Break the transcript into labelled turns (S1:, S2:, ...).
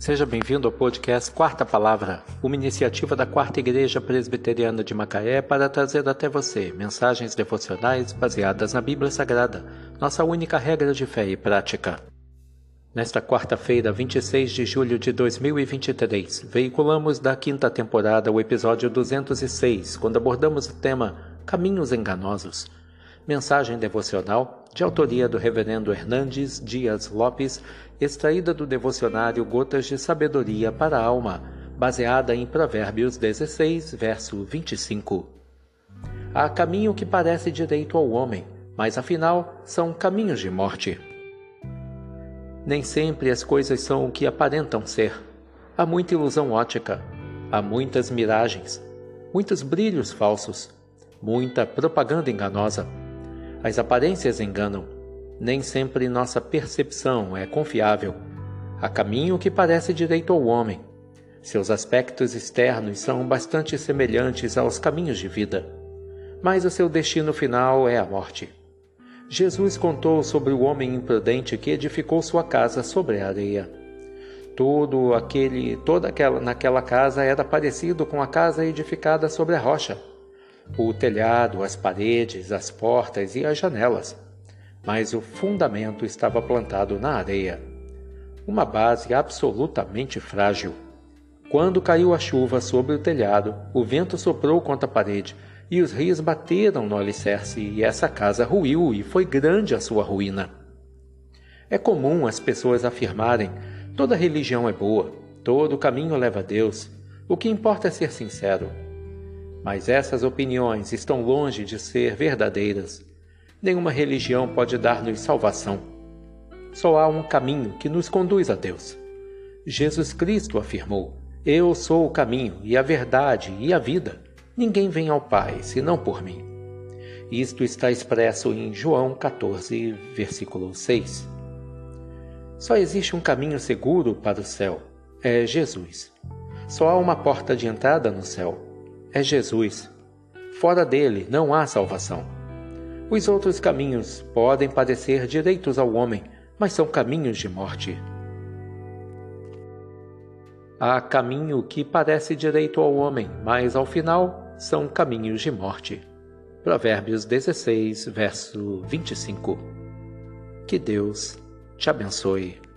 S1: Seja bem-vindo ao podcast Quarta Palavra, uma iniciativa da Quarta Igreja Presbiteriana de Macaé para trazer até você mensagens devocionais baseadas na Bíblia Sagrada, nossa única regra de fé e prática. Nesta quarta-feira, 26 de julho de 2023, veiculamos da quinta temporada o episódio 206, quando abordamos o tema Caminhos Enganosos. Mensagem devocional de autoria do Reverendo Hernandes Dias Lopes, extraída do devocionário Gotas de Sabedoria para a Alma, baseada em Provérbios 16, verso 25. Há caminho que parece direito ao homem, mas afinal são caminhos de morte. Nem sempre as coisas são o que aparentam ser. Há muita ilusão ótica, há muitas miragens, muitos brilhos falsos, muita propaganda enganosa. As aparências enganam. Nem sempre nossa percepção é confiável. Há caminho que parece direito ao homem. Seus aspectos externos são bastante semelhantes aos caminhos de vida. Mas o seu destino final é a morte. Jesus contou sobre o homem imprudente que edificou sua casa sobre a areia. Todo aquele, toda aquela naquela casa era parecido com a casa edificada sobre a rocha o telhado, as paredes, as portas e as janelas, mas o fundamento estava plantado na areia. Uma base absolutamente frágil. Quando caiu a chuva sobre o telhado, o vento soprou contra a parede e os rios bateram no alicerce, e essa casa ruiu e foi grande a sua ruína. É comum as pessoas afirmarem: toda religião é boa, todo caminho leva a Deus, o que importa é ser sincero. Mas essas opiniões estão longe de ser verdadeiras. Nenhuma religião pode dar-nos salvação. Só há um caminho que nos conduz a Deus. Jesus Cristo afirmou: Eu sou o caminho e a verdade e a vida. Ninguém vem ao Pai senão por mim. Isto está expresso em João 14, versículo 6. Só existe um caminho seguro para o céu: é Jesus. Só há uma porta de entrada no céu: é Jesus. Fora dele não há salvação. Os outros caminhos podem parecer direitos ao homem, mas são caminhos de morte. Há caminho que parece direito ao homem, mas ao final são caminhos de morte. Provérbios 16, verso 25. Que Deus te abençoe.